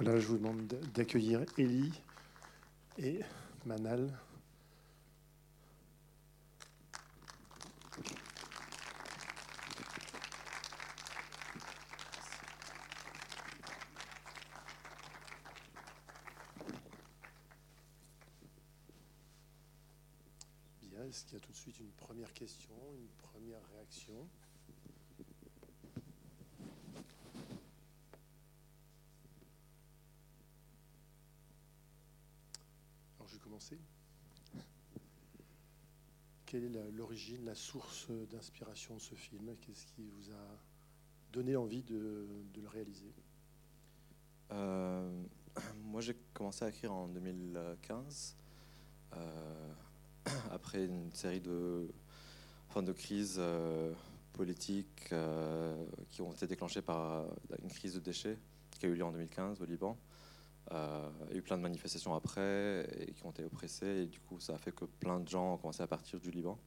Voilà, je vous demande d'accueillir Elie et Manal. Bien, est-ce qu'il y a tout de suite une première question, une première réaction? Quelle est l'origine, la source d'inspiration de ce film? Qu'est-ce qui vous a donné envie de, le réaliser? Euh, moi, j'ai commencé à écrire en 2015, euh, après une série de, de crises euh, politiques qui ont été déclenchées par une crise de déchets qui a eu lieu en 2015 au Liban. Il y a eu plein de manifestations après et qui ont été oppressées et du coup ça a fait que plein de gens ont commencé à partir du Liban.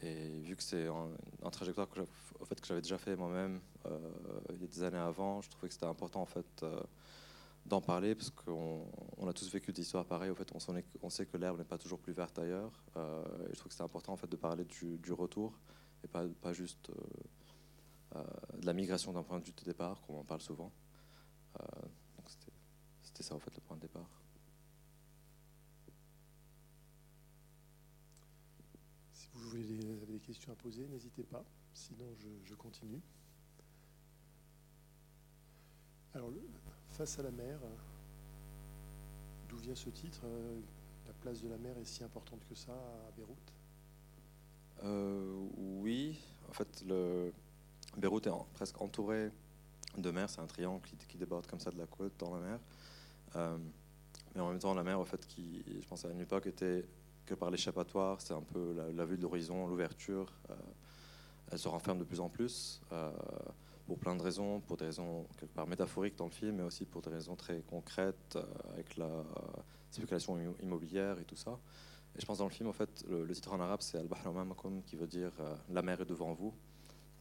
Et vu que c'est un, trajectoire que j'avais- fait, que déjà fait moi-même euh, il y a des années avant, je trouvais que c'était important en fait euh, d'en parler parce qu'on on a tous vécu des histoires pareilles. Fait, on, sait que l'herbe n'est pas toujours plus verte ailleurs. Euh, et je trouve que c'était important en fait de parler du, retour et pas, pas juste de la migration d'un point de vue de départ, comme on en parle souvent. C'était, c'était ça en fait le point de départ. Si vous voulez des, avez des questions à poser, n'hésitez pas. Sinon, je, je continue. Alors, le- face à la mer, d'où vient ce titre euh, La place de la mer est si importante que ça à Beyrouth? Euh, oui, en fait, le Beyrouth est en- presque entouré de mer. C'est un triangle qui, qui déborde comme ça de la côte dans la mer. Euh, mais en même temps, la mer, en fait, qui, je pense à une époque, était que par l'échappatoire. C'est un peu la, vue de l'horizon, l'ouverture. euh, elle se renferme de plus en plus. euh, pour plein de raisons, pour des raisons quelque part métaphoriques dans le film, mais aussi pour des raisons très concrètes, avec la spéculation immo- immobilière et tout ça. Et je pense dans le film, en fait, le, titre en arabe, c'est Al-Bahr Amamakum, qui veut dire La mer est devant vous.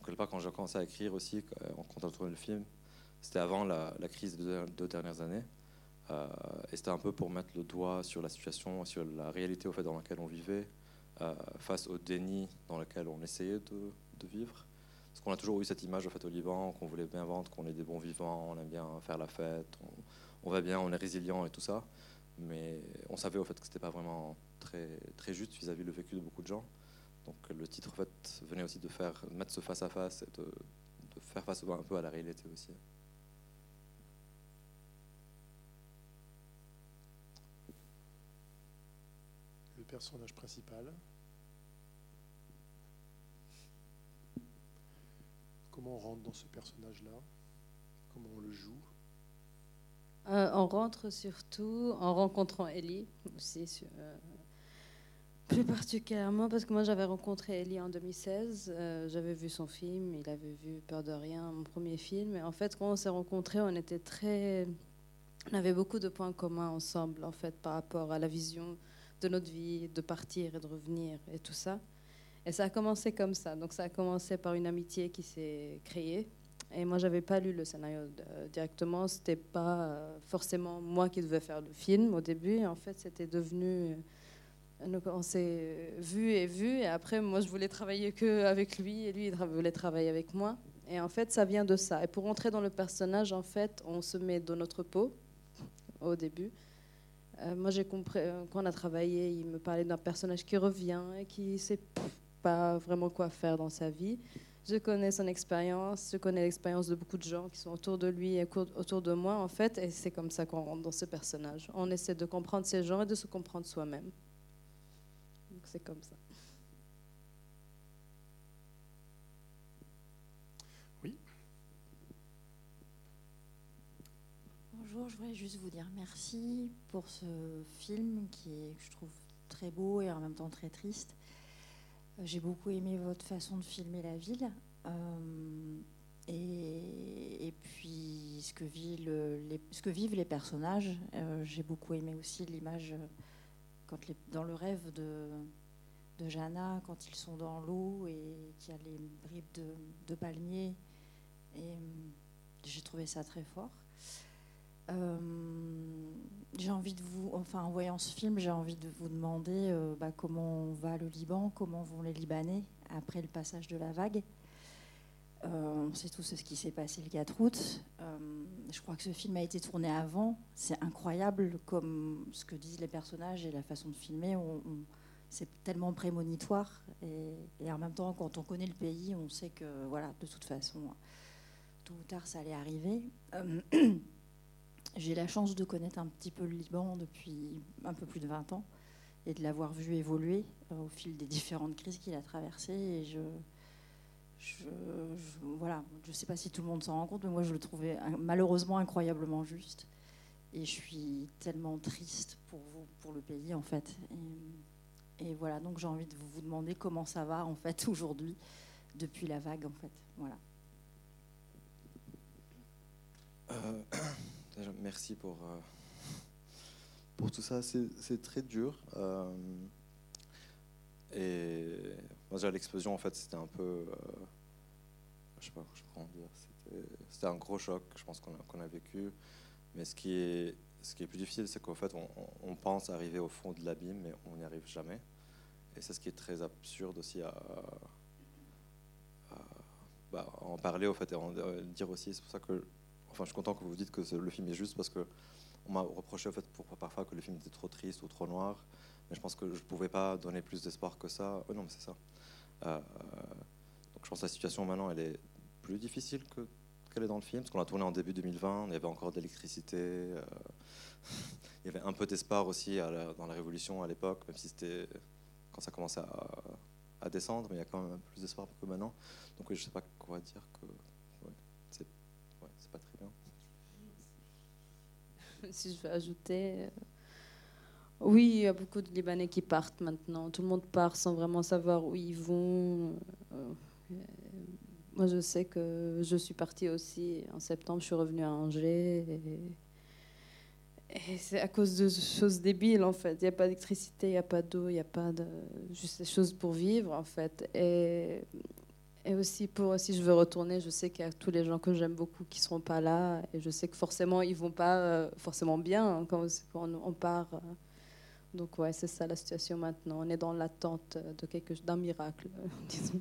Donc, part, quand j'ai commencé à écrire aussi, euh, en comptant tourner le film, c'était avant la, crise des deux dernières années. Euh, et c'était un peu pour mettre le doigt sur la situation, sur la réalité au fait, dans laquelle on vivait, euh, face au déni dans lequel on essayait de, vivre. Parce qu'on a toujours eu cette image au, fait, au Liban, qu'on voulait bien vendre, qu'on est des bons vivants, on aime bien faire la fête, on, va bien, on est résilient et tout ça. Mais on savait au fait que c'était pas vraiment très, très juste vis-à-vis le vécu de beaucoup de gens. Donc le titre venait aussi de faire mettre ce face à face et de faire face un peu à la réalité aussi. Personnage principal. Comment on rentre dans ce personnage-là? Comment on le joue? Euh, on rentre surtout en rencontrant Ellie aussi. euh, plus particulièrement parce que moi j'avais rencontré Ellie en 2016. euh, j'avais vu son film, il avait vu Peur de rien, mon premier film. Et en fait, quand on s'est rencontrés, on était très. On avait beaucoup de points communs ensemble, en fait, par rapport à la vision de notre vie, de partir et de revenir et tout ça. Et ça a commencé comme ça. Donc ça a commencé par une amitié qui s'est créée. Et moi, j'avais pas lu le scénario euh, directement. C'était pas euh, forcément moi qui devais faire le film au début. En fait, c'était devenu. euh, on s'est vu et vu. Et après, moi, je voulais travailler que avec lui, et lui, il voulait travailler avec moi. Et en fait, ça vient de ça. Et pour entrer dans le personnage, en fait, on se met dans notre peau au début. Euh, moi, j'ai compris euh, quand on a travaillé, il me parlait d'un personnage qui revient et qui sait pas vraiment quoi faire dans sa vie. Je connais son expérience, je connais l'expérience de beaucoup de gens qui sont autour de lui et autour de moi, en fait, et c'est comme ça qu'on rentre dans ce personnage. On essaie de comprendre ces gens et de se comprendre soi-même. Donc c'est comme ça. Je voulais juste vous dire merci pour ce film qui est, je trouve très beau et en même temps très triste. Euh, J'ai beaucoup aimé votre façon de filmer la ville. euh, et, puis ce que, vivent les personnages. Euh, J'ai beaucoup aimé aussi l'image dans le rêve de, de Jana, quand ils sont dans l'eau et qu'il y a les bribes de, de palmiers. J'ai trouvé ça très fort. Euh, j'ai envie de vous, enfin en voyant ce film, j'ai envie de vous demander euh, bah, comment va le Liban, comment vont les Libanais après le passage de la vague. Euh, on sait tous ce qui s'est passé le 4 août. je crois que ce film a été tourné avant. C'est incroyable comme ce que disent les personnages et la façon de filmer. c'est tellement prémonitoire. Et, et, en même temps, quand on connaît le pays, on sait que voilà, de toute façon, tôt ou tard, ça allait arriver. J'ai la chance de connaître un petit peu le Liban depuis un peu plus de 20 ans et de l'avoir vu évoluer euh, au fil des différentes crises qu'il a traversées. Et je, je, voilà, je ne sais pas si tout le monde s'en rend compte, mais moi je le trouvais malheureusement incroyablement juste. Et je suis tellement triste pour vous, pour le pays en fait. Et, voilà, donc j'ai envie de vous demander comment ça va en fait aujourd'hui depuis la vague en fait. Voilà. Euh, merci pour, euh, pour tout ça. C'est très dur. Euh, et déjà, l'explosion, en fait, c'était un peu. Euh, je sais pas comment dire. C'était un gros choc, je pense, qu'on a, vécu. Mais ce qui est, ce qui est plus difficile, c'est qu'en fait, on, pense arriver au fond de l'abîme, mais on n'y arrive jamais. Et c'est ce qui est très absurde aussi à, bah, en parler, au fait, et en dire aussi. C'est pour ça que Enfin, je suis content que vous dites que le film est juste parce que on m'a reproché au fait pour, parfois que le film était trop triste ou trop noir. Mais je pense que je ne pouvais pas donner plus d'espoir que ça. Oh non, mais c'est ça. Euh, donc je pense que la situation maintenant, elle est plus difficile que qu'elle est dans le film, parce qu'on l'a tourné en début 2020, il y avait encore de l'électricité, euh, il y avait un peu d'espoir aussi dans la Révolution à l'époque, même si c'était quand ça commençait à, descendre, mais il y a quand même plus d'espoir que maintenant. Donc oui, je ne sais pas quoi dire que pas très bien. si je veux ajouter, euh, oui, il y a beaucoup de Libanais qui partent maintenant. Tout le monde part sans vraiment savoir où ils vont. Euh, moi, je sais que je suis partie aussi en septembre. Je suis revenue à Angers. Et, c'est à cause de choses débiles, en fait. Il n'y a pas d'électricité, il n'y a pas d'eau, il n'y a pas juste des choses pour vivre, en fait. Et et aussi, pour, si je veux retourner, je sais qu'il y a tous les gens que j'aime beaucoup qui ne seront pas là. Et je sais que forcément, ils ne vont pas euh, forcément bien quand, on part. Euh. Donc, ouais, c'est ça la situation maintenant. On est dans l'attente d'un miracle, disons.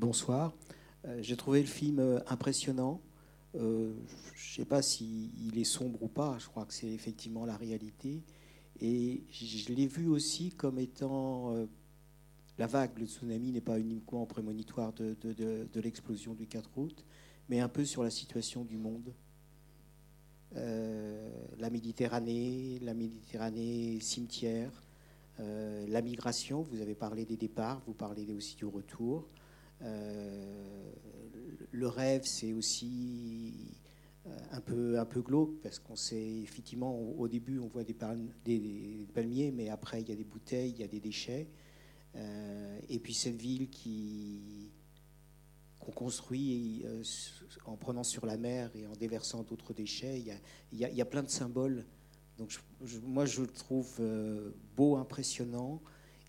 Bonsoir. Euh, j'ai trouvé le film euh, impressionnant. Euh, je ne sais pas s'il est sombre ou pas, je crois que c'est effectivement la réalité. Et je l'ai vu aussi comme étant la vague, le tsunami n'est pas uniquement prémonitoire de, de, l'explosion du 4 août, mais un peu sur la situation du monde. la Méditerranée, la Méditerranée cimetière, la migration, vous avez parlé des départs, vous parlez aussi du retour. Euh, le rêve, c'est aussi euh, un peu, un peu glauque parce qu'on sait effectivement au, début on voit des, palmiers, mais après il y a des bouteilles, il y a des déchets. Euh, et puis cette ville qu'on construit en prenant sur la mer et en déversant d'autres déchets, il y, a, il, y a, plein de symboles. Donc moi je le trouve beau, impressionnant,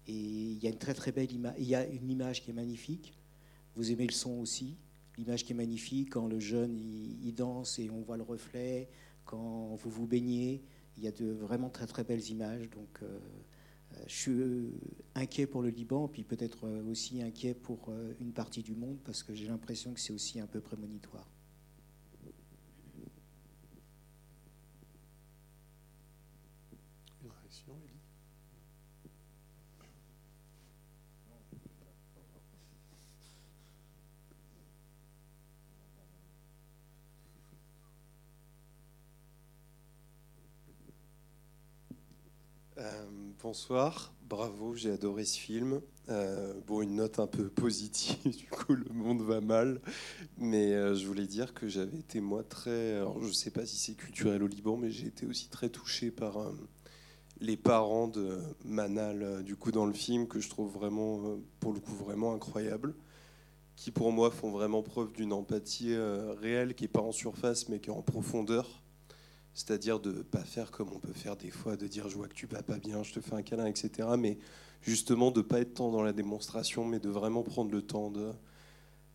et il y a une très très belle image. Il y a une image qui est magnifique. Vous aimez le son aussi L'image qui est magnifique, quand le jeune il, danse et on voit le reflet, quand vous vous baignez, il y a de vraiment très très belles images. Donc euh, euh, je suis euh, inquiet pour le Liban, puis peut-être aussi inquiet pour une partie du monde, parce que j'ai l'impression que c'est aussi un peu prémonitoire. Bonsoir, bravo, j'ai adoré ce film. Euh, bon, une note un peu positive, du coup, le monde va mal. Mais euh, je voulais dire que j'avais été, moi, très. Alors, je ne sais pas si c'est culturel au Liban, mais j'ai été aussi très touché par euh, les parents de Manal, du coup, dans le film, que je trouve vraiment, pour le coup, vraiment incroyable. qui pour moi font vraiment preuve d'une empathie réelle, qui n'est pas en surface, mais qui est en profondeur. C'est-à-dire de ne pas faire comme on peut faire des fois, de dire je vois que tu vas pas bien, je te fais un câlin, etc. Mais justement de ne pas être tant dans la démonstration, mais de vraiment prendre le temps de,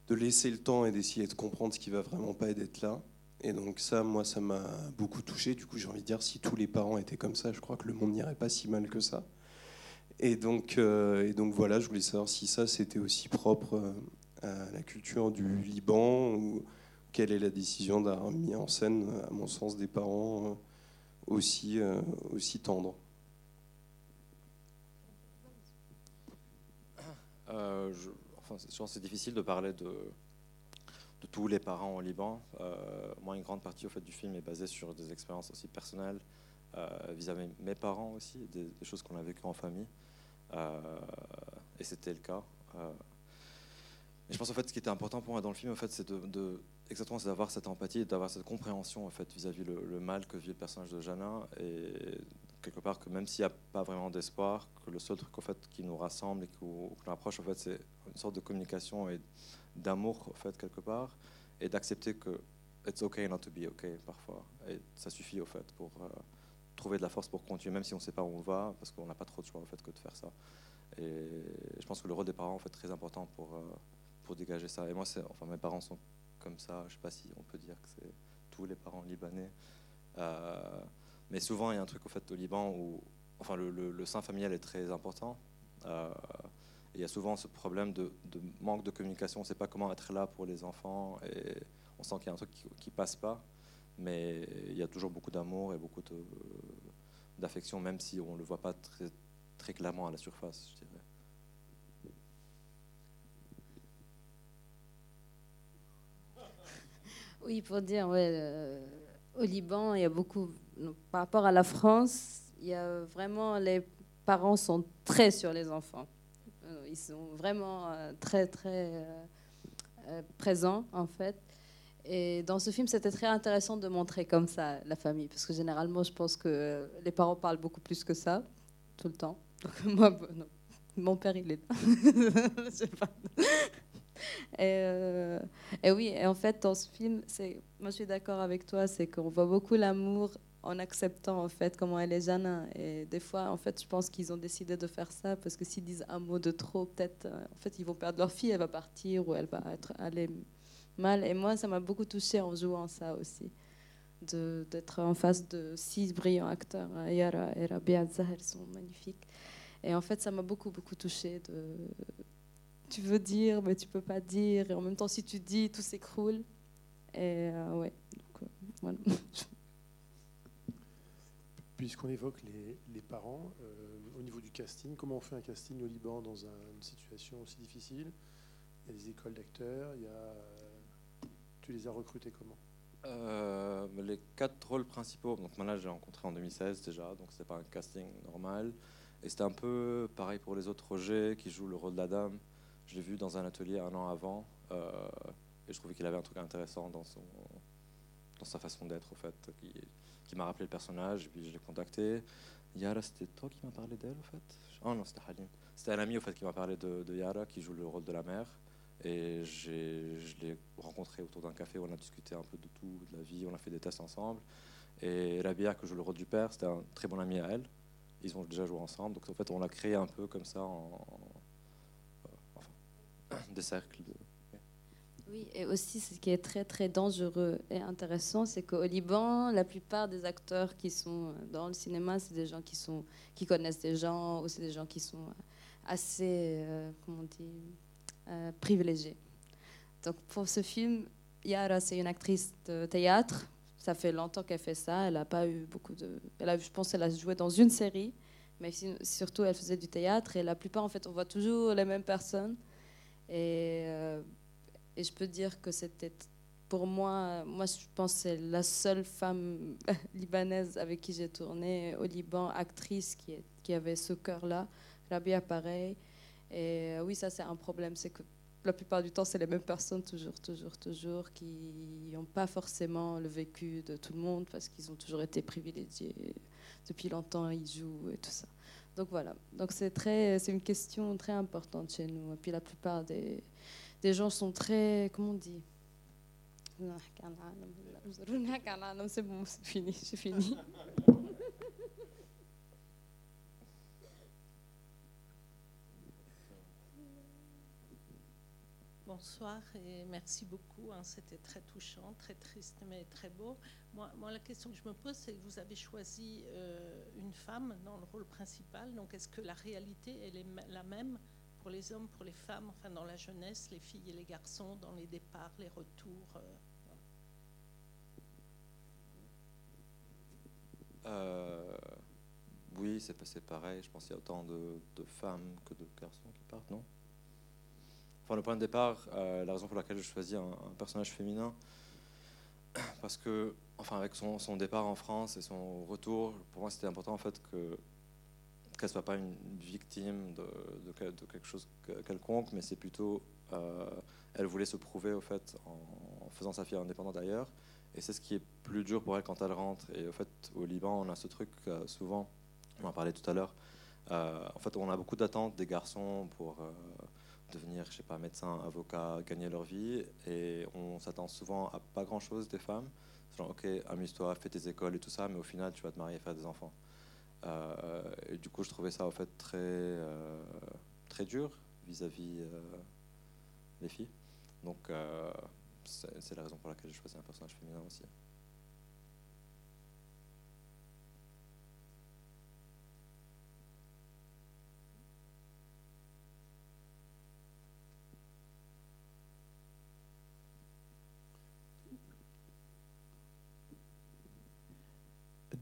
de laisser le temps et d'essayer de comprendre ce qui va vraiment pas et d'être là. Et donc ça, moi, ça m'a beaucoup touché. Du coup, j'ai envie de dire, si tous les parents étaient comme ça, je crois que le monde n'irait pas si mal que ça. Et donc, euh, et donc voilà, je voulais savoir si ça, c'était aussi propre euh, à la culture du Liban quelle est la décision d'avoir mis en scène, à mon sens, des parents euh, aussi, aussi tendres? pense c'est difficile de parler de, tous les parents au Liban. Euh, moi, une grande partie au fait, du film est basée sur des expériences aussi personnelles euh, vis-à-vis de mes parents aussi, des, choses qu'on a vécues en famille. Euh, et c'était le cas. Je pense en fait ce qui était important pour moi dans le film, en fait, c'est de, exactement c'est d'avoir cette empathie, d'avoir cette compréhension en fait vis-à-vis le, mal que vit le personnage de Jana et quelque part que même s'il n'y a pas vraiment d'espoir, que le seul truc en fait qui nous rassemble et qu'on approche en fait c'est une sorte de communication et d'amour, en fait, quelque part, et d'accepter que it's okay not to be okay parfois. Et ça suffit, au fait, pour euh, trouver de la force pour continuer, même si on ne sait pas où on va, parce qu'on n'a pas trop de choix, au fait, que de faire ça. Et je pense que le rôle des parents, en fait, est très important pour, euh, pour dégager ça. Et moi, enfin, mes parents sont comme ça. Je sais pas si on peut dire que c'est tous les parents libanais. Euh, mais souvent, il y a un truc, au fait, au Liban où, enfin, le, le, sein familial est très important il y a souvent ce problème de, manque de communication. On ne sait pas comment être là pour les enfants et on sent qu'il y a un truc qui, ne passe pas. Mais il y a toujours beaucoup d'amour et beaucoup d'affection, même si on ne le voit pas très, clairement à la surface. Oui, pour dire, ouais, euh, au Liban, il y a beaucoup, par rapport à la France, il y a vraiment, les parents sont très sur les enfants. Euh, ils sont vraiment euh, très, très présents, en fait. Et dans ce film, c'était très intéressant de montrer comme ça la famille, parce que généralement, je pense que les parents parlent beaucoup plus que ça, tout le temps. Donc, moi, mon père, il est là. je sais pas. Et, et, oui, et en fait, dans ce film, moi je suis d'accord avec toi, c'est qu'on voit beaucoup l'amour en acceptant en fait comment elle est Jeanne. Et des fois, en fait, je pense qu'ils ont décidé de faire ça parce que s'ils disent un mot de trop, peut-être, euh, en fait, ils vont perdre leur fille, elle va partir ou elle va être aller mal. Et moi, ça m'a beaucoup touchée en jouant ça aussi, d'être en face de six brillants acteurs. Yara et Rabia Zahel sont magnifiques. Et en fait, ça m'a beaucoup, beaucoup touchée. De... Tu veux dire, mais tu peux pas dire. Et en même temps, si tu dis, tout s'écroule. Et euh, ouais, donc euh, voilà. Puisqu'on évoque les, parents, euh, au niveau du casting, comment on fait un casting au Liban dans une situation aussi difficile? Il y a des écoles d'acteurs, il y a... tu les as recrutés comment? Euh, Les quatre rôles principaux, donc moi j'ai rencontré en 2016 déjà, donc c'était pas un casting normal. Et c'était un peu pareil pour les autres Roger qui joue le rôle de la dame. Je l'ai vu dans un atelier un an avant euh, et je trouvais qu'il avait un truc intéressant dans, sa façon d'être, au fait. Qui, m'a rappelé le personnage, et puis je l'ai contacté. Yara, c'était toi qui m'as parlé d'elle, au fait? Oh non, c'était Halim. C'était un ami, au fait, qui m'a parlé de, Yara, qui joue le rôle de la mère. Et je l'ai rencontré autour d'un café où on a discuté un peu de tout, de la vie, on a fait des tests ensemble. Et Rabia, que joue le rôle du père, c'était un très bon ami à elle. Ils ont déjà joué ensemble. Donc en fait, on l'a créé un peu comme ça, en, de, oui, et aussi ce qui est très très dangereux et intéressant, c'est qu'au Liban, la plupart des acteurs qui sont dans le cinéma, c'est des gens qui, sont, qui connaissent des gens ou c'est des gens qui sont assez, euh, comment on euh, privilégiés. Donc pour ce film, Yara, c'est une actrice de théâtre. Ça fait longtemps qu'elle fait ça. Elle n'a pas eu beaucoup de. Elle a, je pense qu'elle a joué dans une série, mais surtout elle faisait du théâtre. Et la plupart, en fait, on voit toujours les mêmes personnes. Et euh, et je peux dire que c'était pour moi, moi je pense c'est la seule femme libanaise avec qui j'ai tourné au Liban, actrice qui, qui avait ce cœur-là. Rabia pareil. Et euh, oui, ça c'est un problème, c'est que la plupart du temps c'est les mêmes personnes toujours, toujours, toujours qui n'ont pas forcément le vécu de tout le monde parce qu'ils ont toujours été privilégiés depuis longtemps, ils jouent et tout ça. Donc voilà. Donc c'est très, c'est une question très importante chez nous. Et puis la plupart des des gens sont très, comment on dit? C'est bon, c'est fini, c'est fini. Bonsoir et merci beaucoup. Hein. C'était très touchant, très triste, mais très beau. Moi, la question que je me pose, c'est que vous avez choisi euh, une femme dans le rôle principal. Donc, est-ce que la réalité, est la même pour les hommes, pour les femmes, enfin dans la jeunesse, les filles et les garçons, dans les départs, les retours euh, euh, Oui, c'est pareil. Je pense qu'il y a autant de femmes que de garçons qui partent, non? Enfin, le point de départ, euh, la raison pour laquelle je choisis un, personnage féminin, parce que, enfin, avec son, départ en France et son retour, pour moi, c'était important en fait que qu'elle soit pas une victime de, quelque chose quelconque, mais c'est plutôt, euh, elle voulait se prouver au fait en, faisant sa fille indépendante d'ailleurs, et c'est ce qui est plus dur pour elle quand elle rentre. Et au fait, au Liban, on a ce truc euh, souvent, on en parlait tout à l'heure. en fait, on a beaucoup d'attentes des garçons pour devenir, je sais pas, médecin, avocat, gagner leur vie. Et on s'attend souvent à pas grand-chose des femmes. Genre, ok, amuse-toi, fais tes écoles et tout ça, mais au final, tu vas te marier et faire des enfants. Euh, et du coup, je trouvais ça, en fait, très, euh, très dur vis-à-vis euh, des filles. Donc, c'est la raison pour laquelle j'ai choisi un personnage féminin aussi.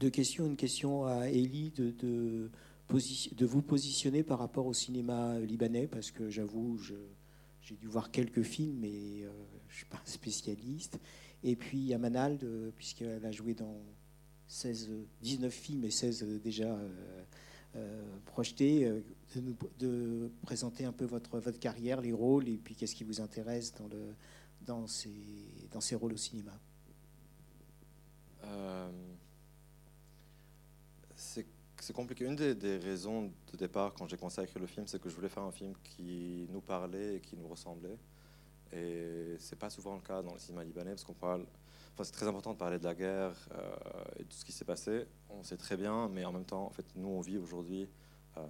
Deux questions. Une question à Elie de, de, vous positionner par rapport au cinéma libanais, parce que j'avoue, j'ai dû voir quelques films, mais euh, je ne suis pas un spécialiste. Et puis à Manal, puisqu'elle a joué dans 16, 19 films et 16 euh, déjà euh, projetés, de, de, présenter un peu votre, votre carrière, les rôles, et puis qu'est-ce qui vous intéresse dans, le, dans, ces, dans ces rôles au cinéma? C'est compliqué. Une des, raisons de départ quand j'ai écrire le film, c'est que je voulais faire un film qui nous parlait et qui nous ressemblait. Et c'est pas souvent le cas dans le cinéma libanais parce qu'on parle. Enfin, c'est très important de parler de la guerre euh, et de tout ce qui s'est passé. On sait très bien, mais en même temps, en fait, nous on vit aujourd'hui euh,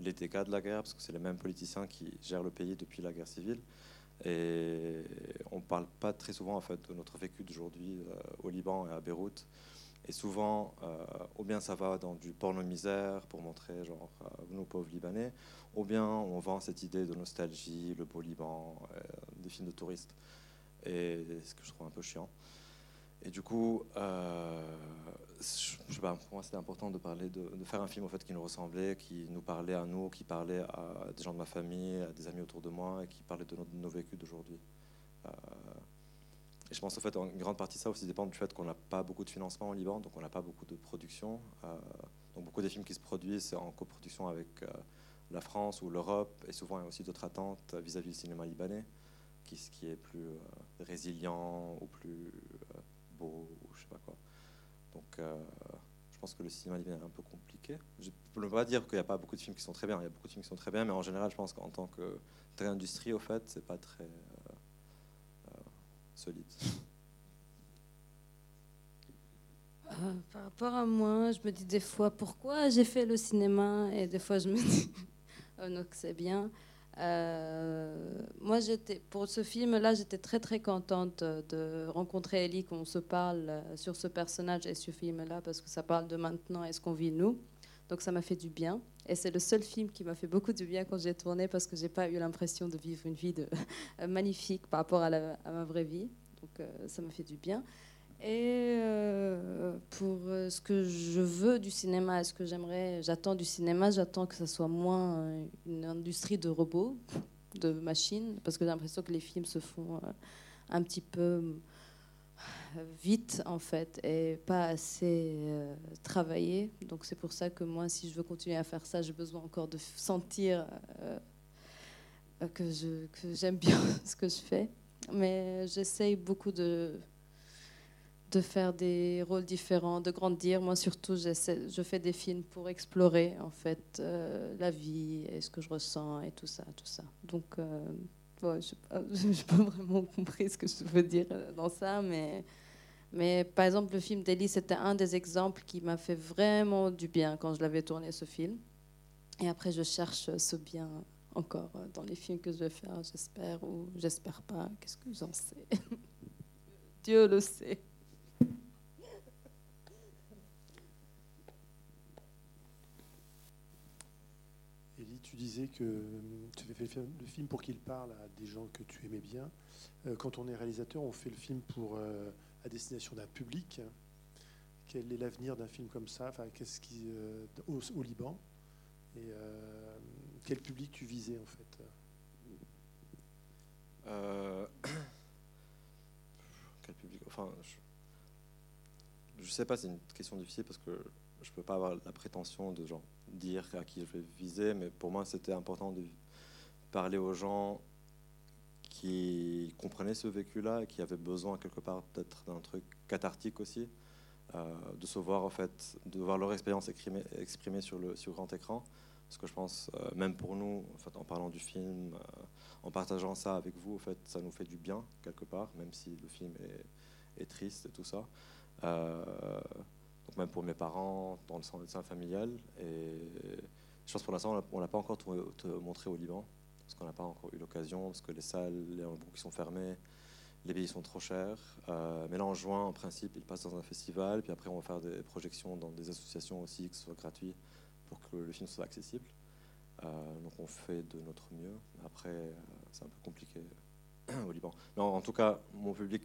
les dégâts de la guerre parce que c'est les mêmes politiciens qui gèrent le pays depuis la guerre civile. Et on parle pas très souvent en fait de notre vécu d'aujourd'hui euh, au Liban et à Beyrouth. Et souvent, euh, ou bien ça va dans du porno-misère pour montrer, genre, euh, nos pauvres Libanais, ou bien on vend cette idée de nostalgie, le beau Liban, euh, des films de touristes. Et ce que je trouve un peu chiant. Et du coup, je, sais pas, pour moi c'était important de parler, de, faire un film en fait qui nous ressemblait, qui nous parlait à nous, qui parlait à des gens de ma famille, à des amis autour de moi, et qui parlait de nos, de nos vécus d'aujourd'hui. Et je pense en fait en grande partie ça aussi dépend du fait qu'on n'a pas beaucoup de financement au Liban, donc on n'a pas beaucoup de production. Euh, donc beaucoup des films qui se produisent c'est en coproduction avec euh, la France ou l'Europe, et souvent il y a aussi d'autres attentes vis-à-vis du cinéma libanais, qui, qui est plus euh, résilient ou plus beau ou je sais pas quoi. Donc je pense que le cinéma libanais est un peu compliqué. Je ne peux pas dire qu'il n'y a pas beaucoup de films qui sont très bien. Il y a beaucoup de films qui sont très bien, mais en général, je pense qu'en tant que très industrie, au fait, c'est pas très solide euh, Par rapport à moi, je me dis des fois pourquoi j'ai fait le cinéma? Et des fois je me dis oh c'est bien. Euh, moi, j'étais pour ce film-là, j'étais très très contente de rencontrer Ellie, qu'on se parle sur ce personnage et ce film-là parce que ça parle de maintenant et ce qu'on vit nous. Donc ça m'a fait du bien. Et c'est le seul film qui m'a fait beaucoup de bien quand j'ai tourné parce que j'ai pas eu l'impression de vivre une vie magnifique par rapport à, ma vraie vie. Donc euh, ça m'a fait du bien. Et euh, pour euh, ce que je veux du cinéma, ce que j'aimerais, j'attends du cinéma, j'attends que ça soit moins une industrie de robots, de machines, parce que j'ai l'impression que les films se font un petit peu vite en fait et pas assez euh, travaillé. Donc c'est pour ça que moi, si je veux continuer à faire ça, j'ai besoin encore de sentir euh, que, je, que j'aime bien ce que je fais. Mais j'essaye beaucoup de, de faire des rôles différents, de grandir. Moi surtout, je fais des films pour explorer en fait euh, la vie et ce que je ressens et tout ça, tout ça. Donc bon, je n'ai pas, vraiment compris ce que je veux dire dans ça, mais, mais par exemple, le film d'Elie, c'était un des exemples qui m'a fait vraiment du bien quand je l'avais tourné, ce film. Et après, je cherche ce bien encore dans les films que je vais faire, j'espère, ou j'espère pas. Qu'est-ce que j'en sais? Dieu le sait. Elie, tu disais que tu avais fait le film pour qu'il parle à des gens que tu aimais bien. Euh, quand on est réalisateur, on fait le film pour euh, à destination d'un public. Quel est l'avenir d'un film comme ça? Enfin, qu'est-ce qui, euh, au, Liban? Et quel public tu visais en fait? Quel public? Enfin, je ne sais pas, c'est une question difficile parce que je peux pas avoir la prétention de genre, dire à qui je vais viser, mais pour moi, c'était important de parler aux gens qui comprenaient ce vécu-là et qui avaient besoin quelque part peut-être d'un truc cathartique aussi, euh, de se voir en fait, de voir leur expérience exprimée, sur le sur grand écran. Parce que je pense, euh, même pour nous, en, parlant du film, euh, en partageant ça avec vous, en fait, ça nous fait du bien quelque part, même si le film est, est triste et tout ça donc même pour mes parents, dans le sein familial. Et je pense pour l'instant, on l'a pas encore montré au Liban, parce qu'on n'a pas encore eu l'occasion, parce que les salles, les qui sont fermés, les billets sont trop chers. Euh, mais là, en juin, en principe, il passe dans un festival, puis après, on va faire des projections dans des associations aussi, que ce soit gratuit, pour que le film soit accessible. Euh, donc on fait de notre mieux. Après, euh, c'est un peu compliqué au Liban. Mais en, tout cas, mon public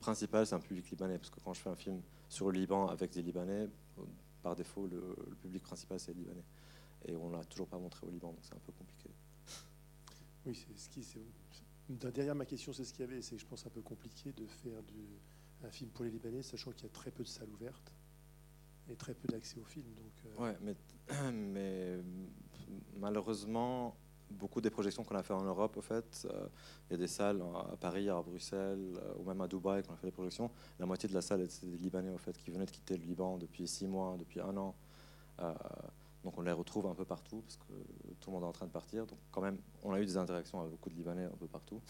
principal, c'est un public libanais, parce que quand je fais un film sur le Liban avec des Libanais, par défaut, le, public principal, c'est les Libanais. Et on ne l'a toujours pas montré au Liban, donc c'est un peu compliqué. Oui, c'est ce qui. Derrière ma question, c'est ce qu'il y avait. C'est, je pense, un peu compliqué de faire du, un film pour les Libanais, sachant qu'il y a très peu de salles ouvertes et très peu d'accès au film. Donc, euh. Ouais, mais, mais malheureusement, beaucoup des projections qu'on a fait en Europe, au fait, euh, il y a des salles à Paris, à Bruxelles euh, ou même à Dubaï qu'on a fait des projections. La moitié de la salle, c'est des Libanais, au fait, qui venaient de quitter le Liban depuis six mois, depuis un an. Euh, donc on les retrouve un peu partout parce que tout le monde est en train de partir. Donc quand même, on a eu des interactions avec beaucoup de Libanais un peu partout.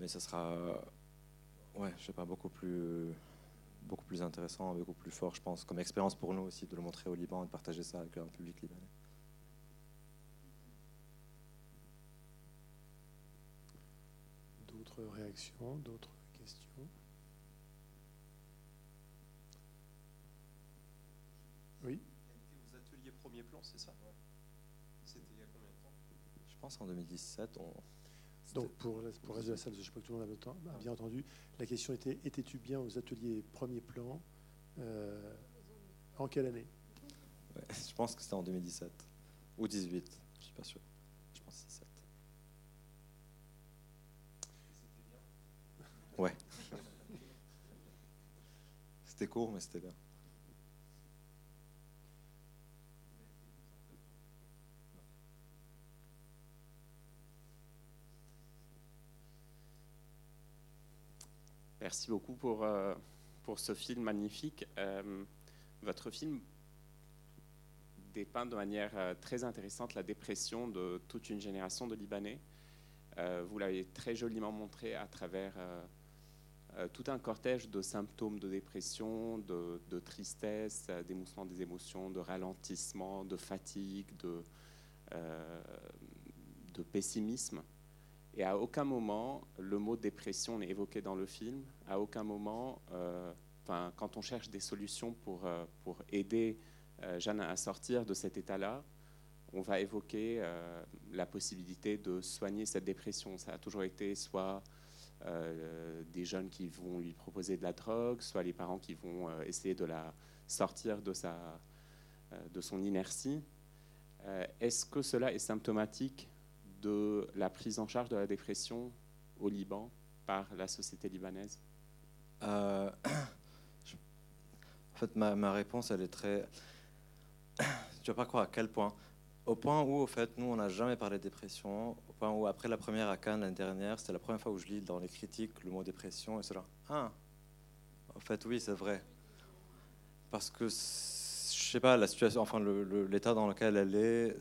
mais ça sera, ouais, je sais pas, beaucoup plus beaucoup plus intéressant, beaucoup plus fort, je pense, comme expérience pour nous aussi de le montrer au Liban et de partager ça avec un public libanais. D'autres réactions, d'autres questions Oui aux ateliers premier plan, c'est ça? C'était il y a combien de temps? Je pense en 2017. On... Donc pour, pour le reste de la salle, je ne sais pas que tout le monde a bien entendu, la question était étais-tu bien aux ateliers premier plan euh, En quelle année? Je pense que c'était en 2017 ou 18, je ne suis pas sûr. Ouais. C'était court, mais c'était bien. Merci beaucoup pour, euh, pour ce film magnifique. Euh, votre film dépeint de manière euh, très intéressante la dépression de toute une génération de Libanais. vous l'avez très joliment montré à travers tout un cortège de symptômes de dépression, de, tristesse, euh, d'émoussement des émotions, de ralentissement, de fatigue, de, de pessimisme. Et à aucun moment, le mot dépression n'est évoqué dans le film. À aucun moment, enfin, quand on cherche des solutions pour, pour aider Jeanne à sortir de cet état-là, on va évoquer la possibilité de soigner cette dépression. Ça a toujours été soit euh, des jeunes qui vont lui proposer de la drogue, soit les parents qui vont euh, essayer de la sortir de, sa, euh, de son inertie. Est-ce que cela est symptomatique? De la prise en charge de la dépression au Liban par la société libanaise En fait, ma, ma, réponse, elle est très... Ne vas pas croire à quel point. Au point où, au fait, nous, on n'a jamais parlé de dépression. Au point où, après la première à Cannes l'année dernière, c'était la première fois où je lis dans les critiques le mot dépression. Et c'est là, ah, en fait, oui, c'est vrai. Parce que, je sais pas, la situation, enfin, l'état dans lequel elle est,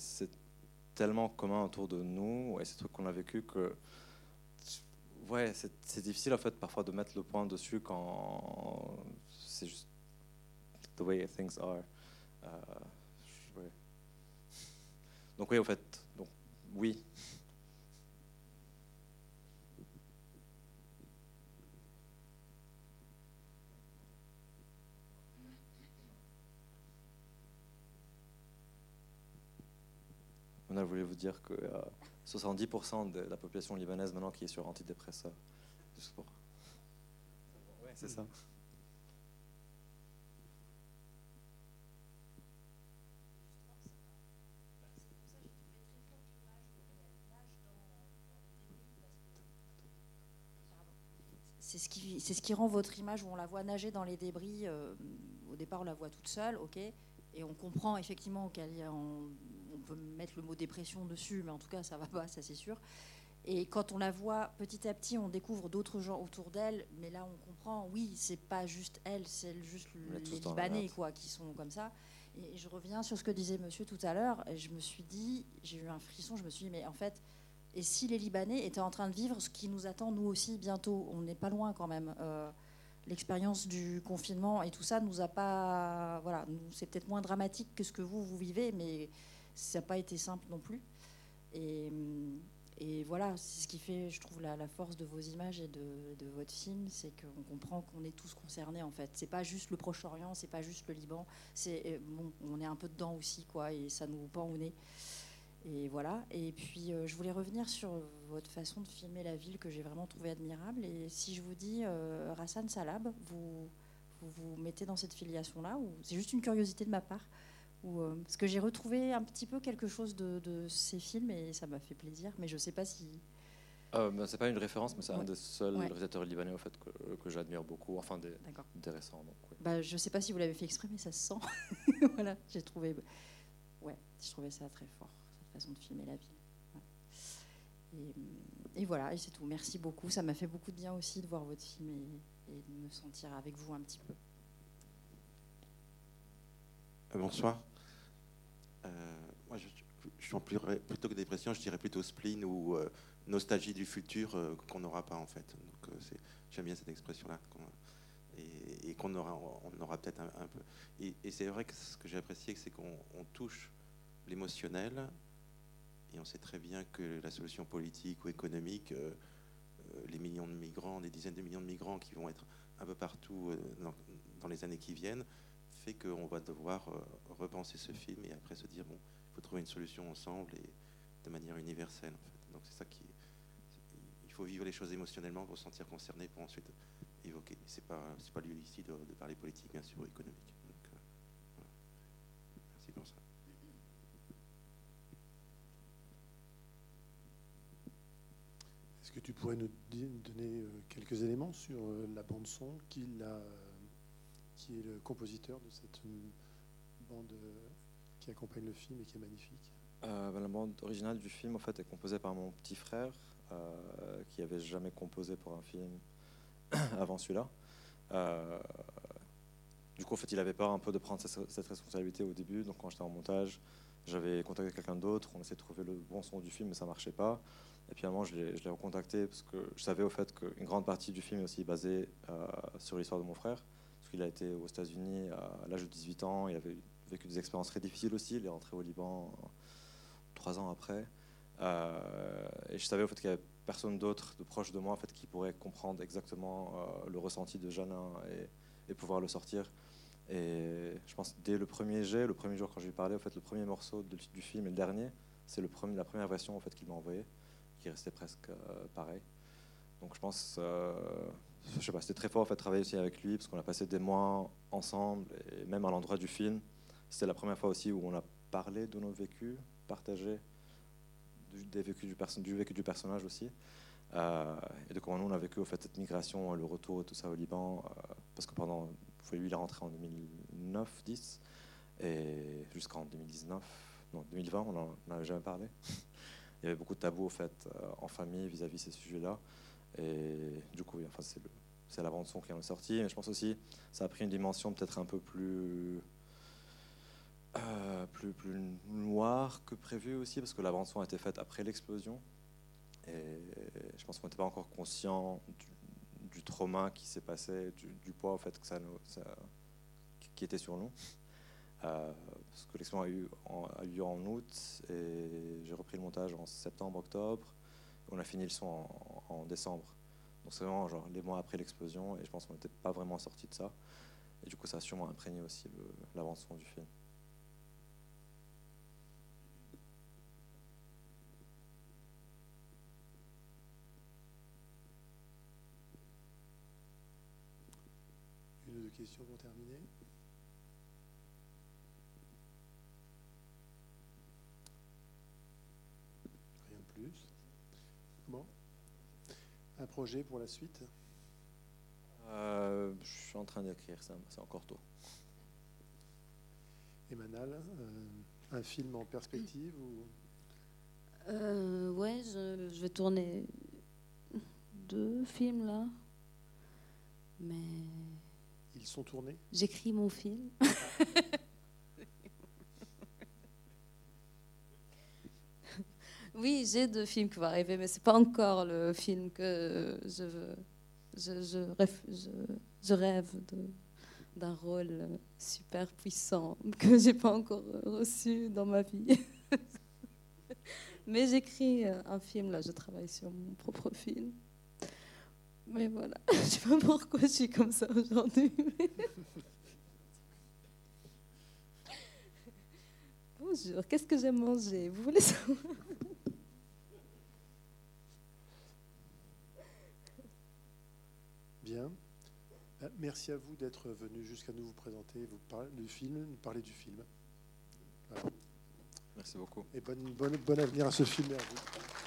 tellement commun autour de nous et ces trucs qu'on a vécu que ouais, c'est difficile en fait parfois de mettre le point dessus quand c'est juste the way things are. Euh. Donc oui, en fait, donc oui. On voulait vous dire que 70% de la population libanaise maintenant qui est sur antidépresseurs. Juste pour... Ouais, c'est ça. C'est ce, qui, c'est ce qui rend votre image où on la voit nager dans les débris. Euh, au départ, on la voit toute seule, ok, et on comprend effectivement qu'elle est en peut mettre le mot dépression dessus, mais en tout cas, ça va pas, ça c'est sûr. Et quand on la voit petit à petit, on découvre d'autres gens autour d'elle, mais là on comprend, oui, c'est pas juste elle, c'est juste les Libanais quoi, qui sont comme ça. Et je reviens sur ce que disait monsieur tout à l'heure, et je me suis dit, j'ai eu un frisson, je me suis dit, mais en fait, et si les Libanais étaient en train de vivre ce qui nous attend nous aussi bientôt, on n'est pas loin quand même. Euh, l'expérience du confinement et tout ça nous a pas, voilà, c'est peut-être moins dramatique que ce que vous vous vivez, mais ça n'a pas été simple non plus. Et, voilà, c'est ce qui fait, je trouve, la, force de vos images et de, de votre film, c'est qu'on comprend qu'on est tous concernés en fait. C'est pas juste le Proche-Orient, c'est pas juste le Liban, c'est euh, bon, on est un peu dedans aussi, quoi, et ça nous pend au nez. Et voilà. Et puis, euh, je voulais revenir sur votre façon de filmer la ville que j'ai vraiment trouvé admirable. Et si je vous dis euh, Rassan Salab, vous, vous vous mettez dans cette filiation-là, ou c'est juste une curiosité de ma part euh, parce que j'ai retrouvé un petit peu quelque chose de, ces films et ça m'a fait plaisir, mais je ne sais pas si. Euh, ben, c'est pas une référence, mais c'est un des seuls réalisateurs libanais au fait, que, que j'admire beaucoup, enfin des, des récents. Donc, bah, je ne sais pas si vous l'avez fait exprimer, ça se sent. voilà, j'ai trouvé, ouais, je trouvais ça très fort, cette façon de filmer la ville. Et, et, voilà, et c'est tout. Merci beaucoup. Ça m'a fait beaucoup de bien aussi de voir votre film et, et de me sentir avec vous un petit peu. Euh, bonsoir. Euh, moi, je, suis plutôt que dépression, je dirais plutôt spleen ou euh, nostalgie du futur qu'on n'aura pas en fait. Donc, j'aime bien cette expression-là. Et, qu'on aura, on aura peut-être un, peu. Et, c'est vrai que ce que j'ai apprécié, c'est qu'on touche l'émotionnel, et on sait très bien que la solution politique ou économique, les millions de migrants, des dizaines de millions de migrants qui vont être un peu partout dans les années qui viennent, fait qu'on va devoir euh, repenser ce film et après se dire bon, il faut trouver une solution ensemble et de manière universelle. En fait. Donc c'est ça qui, il faut vivre les choses émotionnellement pour se sentir concerné pour ensuite évoquer. C'est pas, c'est pas lieu ici de, parler politique bien sûr économique. Donc, euh, Merci pour ça. Est-ce que tu pourrais nous donner euh, quelques éléments sur la bande son qui l'a qui est le compositeur de cette bande qui accompagne le film et qui est magnifique. Euh, bah, la bande originale du film en fait est composée par mon petit frère euh, qui avait jamais composé pour un film avant celui-là. Euh, du coup, en fait, il avait peur un peu de prendre cette responsabilité au début. Donc, quand j'étais en montage, j'avais contacté quelqu'un d'autre. On essayait de trouver le bon son du film, mais ça marchait pas. Et puis, finalement, je l'ai recontacté parce que je savais au fait qu'une grande partie du film est aussi basée sur l'histoire de mon frère. Il a été aux États-Unis à l'âge de 18 ans. Il avait vécu des expériences très difficiles aussi. Il est rentré au Liban trois ans après. Euh, et je savais au fait qu'il n'y avait personne d'autre de proche de moi en fait, qui pourrait comprendre exactement euh, le ressenti de Janin et, pouvoir le sortir. Et je pense dès le premier jet, le premier jour quand je lui parlais, en fait, le premier morceau du film et le dernier, c'est le la première version en fait, qu'il m'a envoyé, qui restait presque euh, pareil. Donc je pense je sais pas, c'était très fort en fait travailler aussi avec lui parce qu'on a passé des mois ensemble et même à l'endroit du film, c'était la première fois aussi où on a parlé de nos vécus, partagé du, des vécus du, vécu du personnage aussi. Euh, et de comment nous on a vécu au fait cette migration, le retour et tout ça au Liban, euh, parce que pendant, lui il est rentré en 2009-10 et jusqu'en 2019, non 2020 on n'en avait jamais parlé. il y avait beaucoup de tabous au fait euh, en famille vis-à-vis de ces sujets-là. Et du coup, enfin, c'est, la bande son qui en est sortie. Mais je pense aussi ça a pris une dimension peut-être un peu plus, euh, plus, plus noir que prévu aussi, parce que la bande-son a été faite après l'explosion. Et je pense qu'on n'était pas encore conscient du, trauma qui s'est passé, du, poids en fait, que ça, qui était sur nous. Euh, parce que l'explosion a eu, en, a eu lieu en août et j'ai repris le montage en septembre, octobre. On a fini le son en, décembre. Donc c'est vraiment genre les mois après l'explosion et je pense qu'on n'était pas vraiment sorti de ça. Et du coup, ça a sûrement imprégné aussi l'avance-son du film. Une ou deux questions pour terminer? Rien de plus. Bon. Un projet pour la suite Euh, je suis en train d'écrire ça, c'est encore tôt. Et Manal, euh, un film en perspective ou? Euh, ouais, je, je vais tourner deux films là. Mais ils sont tournés? j'écris mon film. oui, j'ai deux films qui vont arriver, mais c'est pas encore le film que je veux. Je, je rêve, je, je rêve d'un rôle super puissant que j'ai pas encore reçu dans ma vie. Mais j'écris un film, là, je travaille sur mon propre film. Mais voilà, je sais pas pourquoi je suis comme ça aujourd'hui. Bonjour, qu'est-ce que j'aime manger Vous voulez savoir? Bien. Euh, Merci à vous d'être venu jusqu'à nous vous présenter, vous parler du film, nous parler du film. Voilà. Merci beaucoup. Et bonne, bonne, bon avenir à ce film et à vous.